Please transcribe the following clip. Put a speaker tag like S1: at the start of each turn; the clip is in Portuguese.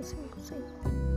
S1: 5, 5.